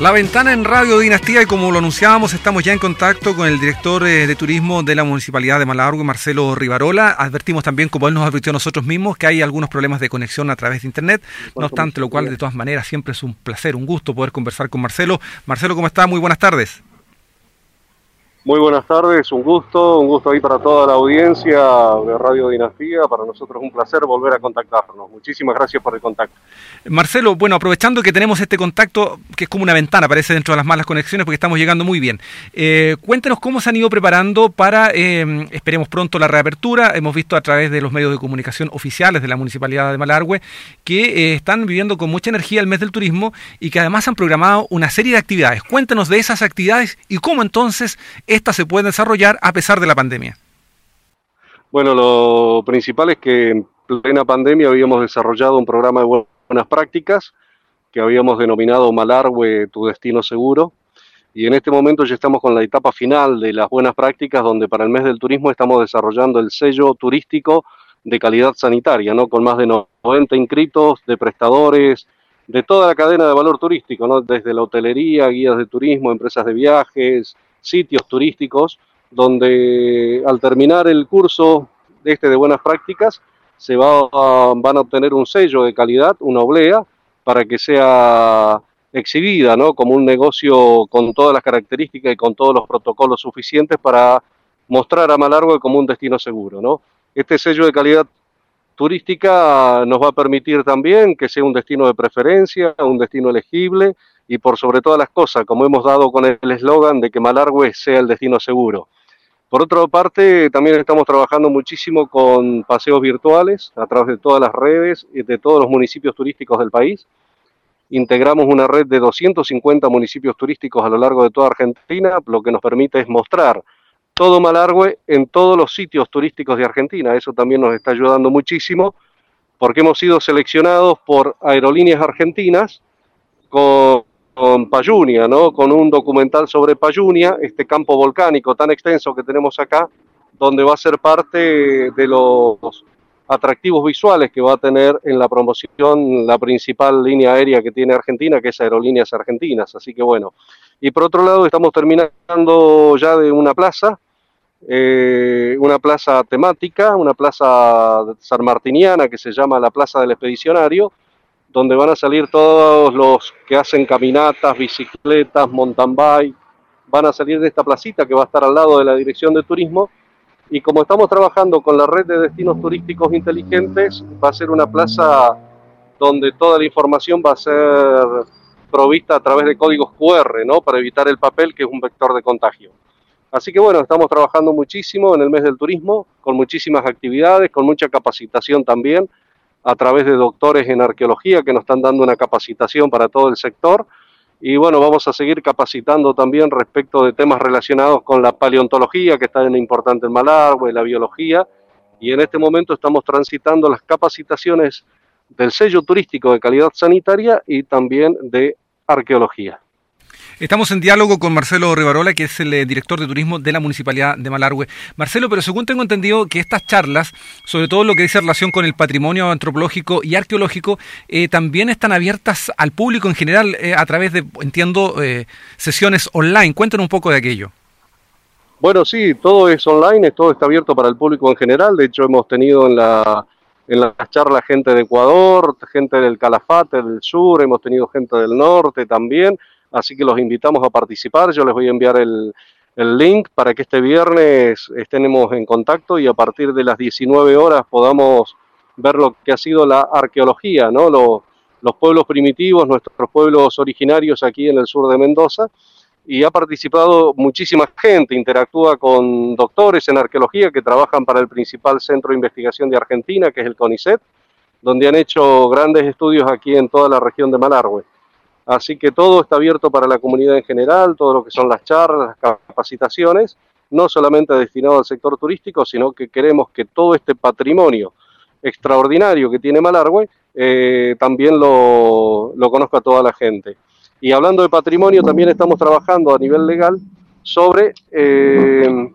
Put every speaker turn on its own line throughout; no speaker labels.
La ventana en Radio Dinastía y como lo anunciábamos estamos ya en contacto con el director eh, de turismo de la Municipalidad de Malargüe, Marcelo Rivarola. Advertimos también, como él nos advirtió a nosotros mismos, que hay algunos problemas de conexión a través de Internet. No obstante, lo cual de todas maneras siempre es un placer, un gusto poder conversar con Marcelo. Marcelo, ¿cómo está? Muy buenas tardes.
Muy buenas tardes, un gusto, un gusto ahí para toda la audiencia de Radio Dinastía. Para nosotros es un placer volver a contactarnos. Muchísimas gracias por el contacto.
Marcelo, bueno, aprovechando que tenemos este contacto, que es como una ventana, parece dentro de las malas conexiones, porque estamos llegando muy bien. Eh, cuéntenos cómo se han ido preparando para, eh, esperemos pronto, la reapertura. Hemos visto a través de los medios de comunicación oficiales de la Municipalidad de Malargüe que eh, están viviendo con mucha energía el mes del turismo y que además han programado una serie de actividades. Cuéntenos de esas actividades y cómo entonces estas se pueden desarrollar a pesar de la pandemia?
Bueno, lo principal es que en plena pandemia habíamos desarrollado un programa de buenas prácticas que habíamos denominado Malargüe, tu destino seguro. Y en este momento ya estamos con la etapa final de las buenas prácticas, donde para el mes del turismo estamos desarrollando el sello turístico de calidad sanitaria, ¿no? con más de 90 inscritos de prestadores, de toda la cadena de valor turístico, ¿no? desde la hotelería, guías de turismo, empresas de viajes, sitios turísticos donde al terminar el curso de este de buenas prácticas se va van a obtener un sello de calidad, una oblea, para que sea exhibida ¿no? como un negocio con todas las características y con todos los protocolos suficientes para mostrar a Malargüe como un destino seguro. ¿no? Este sello de calidad turística nos va a permitir también que sea un destino de preferencia, un destino elegible y por sobre todas las cosas, como hemos dado con el eslogan de que Malargüe sea el destino seguro. Por otra parte, también estamos trabajando muchísimo con paseos virtuales a través de todas las redes y de todos los municipios turísticos del país. Integramos una red de 250 municipios turísticos a lo largo de toda Argentina, lo que nos permite es mostrar todo Malargüe en todos los sitios turísticos de Argentina. Eso también nos está ayudando muchísimo porque hemos sido seleccionados por aerolíneas argentinas con con Payunia, ¿no? con un documental sobre Payunia, este campo volcánico tan extenso que tenemos acá, donde va a ser parte de los atractivos visuales que va a tener en la promoción la principal línea aérea que tiene Argentina, que es Aerolíneas Argentinas. Así que bueno. Y por otro lado, estamos terminando ya de una plaza, eh, una plaza temática, una plaza sanmartiniana que se llama la Plaza del Expedicionario, donde van a salir todos los que hacen caminatas, bicicletas, mountain bike, van a salir de esta placita que va a estar al lado de la Dirección de Turismo. Y como estamos trabajando con la red de destinos turísticos inteligentes, va a ser una plaza donde toda la información va a ser provista a través de códigos QR, ¿no? Para evitar el papel, que es un vector de contagio. Así que bueno, estamos trabajando muchísimo en el mes del turismo, con muchísimas actividades, con mucha capacitación también a través de doctores en arqueología que nos están dando una capacitación para todo el sector. Y bueno, vamos a seguir capacitando también respecto de temas relacionados con la paleontología, que está en importante en Malargüe, la biología. Y en este momento estamos transitando las capacitaciones del sello turístico de calidad sanitaria y también de arqueología.
Estamos en diálogo con Marcelo Rivarola, que es el eh, director de turismo de la Municipalidad de Malargüe. Marcelo, pero según tengo entendido que estas charlas, sobre todo lo que dice relación con el patrimonio antropológico y arqueológico, eh, también están abiertas al público en general eh, a través de, entiendo, sesiones online. Cuéntanos un poco de aquello.
Bueno, sí, todo es online, todo está abierto para el público en general. De hecho, hemos tenido en la en las charlas gente de Ecuador, gente del Calafate, del sur, hemos tenido gente del norte también así que los invitamos a participar. Yo les voy a enviar el, link para que este viernes estemos en contacto y a partir de las 19 horas podamos ver lo que ha sido la arqueología, ¿no? los pueblos primitivos, nuestros pueblos originarios aquí en el sur de Mendoza. Y ha participado muchísima gente, interactúa con doctores en arqueología que trabajan para el principal centro de investigación de Argentina, que es el CONICET, donde han hecho grandes estudios aquí en toda la región de Malargüe. Así que todo está abierto para la comunidad en general, todo lo que son las charlas, las capacitaciones, no solamente destinado al sector turístico, sino que queremos que todo este patrimonio extraordinario que tiene Malargüe eh, también lo, conozca toda la gente. Y hablando de patrimonio, también estamos trabajando a nivel legal sobre, eh,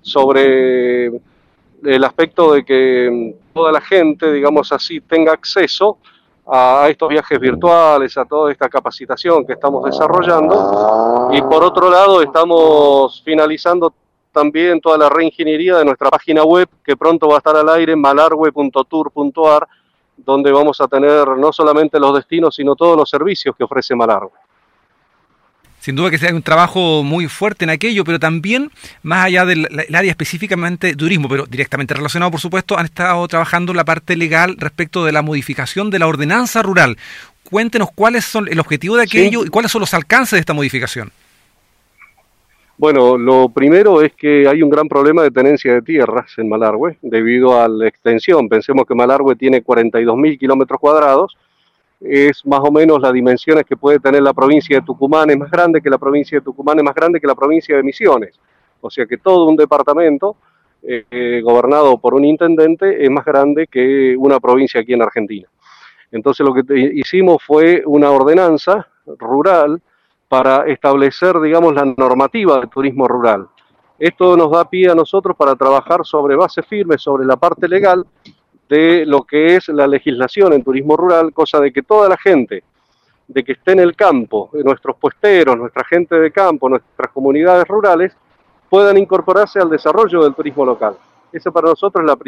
sobre el aspecto de que toda la gente, digamos así, tenga acceso estos viajes virtuales, a toda esta capacitación que estamos desarrollando. Y por otro lado, estamos finalizando también toda la reingeniería de nuestra página web, que pronto va a estar al aire, malargue.tour.ar, donde vamos a tener no solamente los destinos, sino todos los servicios que ofrece Malargue.
Sin duda que sea un trabajo muy fuerte en aquello, pero también, más allá del área específicamente turismo, pero directamente relacionado, por supuesto, han estado trabajando la parte legal respecto de la modificación de la ordenanza rural. Cuéntenos cuáles son el objetivo de aquello y cuáles son los alcances de esta modificación.
Bueno, lo primero es que hay un gran problema de tenencia de tierras en Malargüe debido a la extensión. Pensemos que Malargüe tiene 42.000 kilómetros cuadrados es más o menos las dimensiones que puede tener la provincia de Tucumán, es más grande que la provincia de Tucumán, es más grande que la provincia de Misiones. O sea que todo un departamento eh, gobernado por un intendente es más grande que una provincia aquí en Argentina. Entonces lo que hicimos fue una ordenanza rural para establecer, digamos, la normativa del turismo rural. Esto nos da pie a nosotros para trabajar sobre base firme, sobre la parte legal, de lo que es la legislación en turismo rural, cosa de que toda la gente de que esté en el campo, nuestros puesteros, nuestra gente de campo, nuestras comunidades rurales, puedan incorporarse al desarrollo del turismo local. Esa para nosotros es la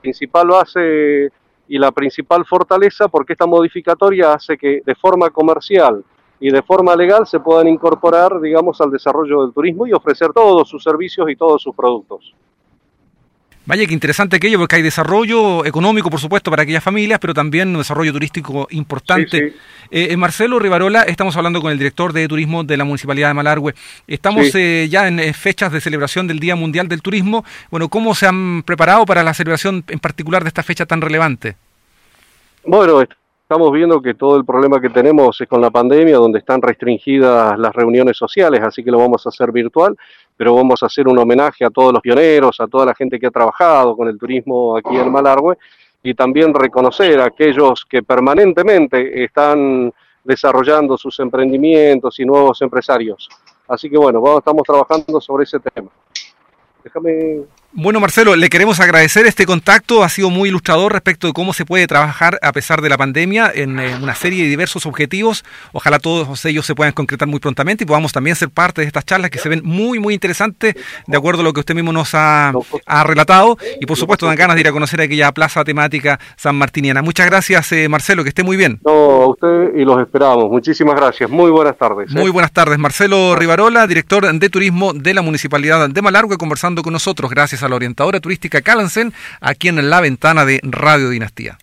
principal base y la principal fortaleza porque esta modificatoria hace que de forma comercial y de forma legal se puedan incorporar, digamos, al desarrollo del turismo y ofrecer todos sus servicios y todos sus productos.
Vaya que interesante aquello, porque hay desarrollo económico, por supuesto, para aquellas familias, pero también un desarrollo turístico importante. Eh, eh, Marcelo Rivarola, estamos hablando con el director de turismo de la Municipalidad de Malargüe. Estamos eh, ya en fechas de celebración del Día Mundial del Turismo. Bueno, ¿cómo se han preparado para la celebración en particular de esta fecha tan relevante?
Bueno, estamos viendo que todo el problema que tenemos es con la pandemia, donde están restringidas las reuniones sociales, así que lo vamos a hacer virtual pero vamos a hacer un homenaje a todos los pioneros, a toda la gente que ha trabajado con el turismo aquí en Malargüe y también reconocer a aquellos que permanentemente están desarrollando sus emprendimientos y nuevos empresarios. Así que bueno, estamos trabajando sobre ese tema.
Déjame bueno, Marcelo, le queremos agradecer este contacto. Ha sido muy ilustrador respecto de cómo se puede trabajar a pesar de la pandemia en, una serie de diversos objetivos. Ojalá todos ellos se puedan concretar muy prontamente y podamos también ser parte de estas charlas que se ven muy, muy interesantes, de acuerdo a lo que usted mismo nos ha, relatado. Y por supuesto, dan ganas de ir a conocer aquella plaza temática San Martiniana. Muchas gracias, eh, Marcelo, que esté muy bien.
No, a usted y los esperamos. Muchísimas gracias. Muy buenas tardes.
¿eh? Muy buenas tardes. Marcelo Rivarola, director de turismo de la Municipalidad de Malargue, conversando con nosotros. Gracias a la orientadora turística Calansen, aquí en la ventana de Radio Dinastía.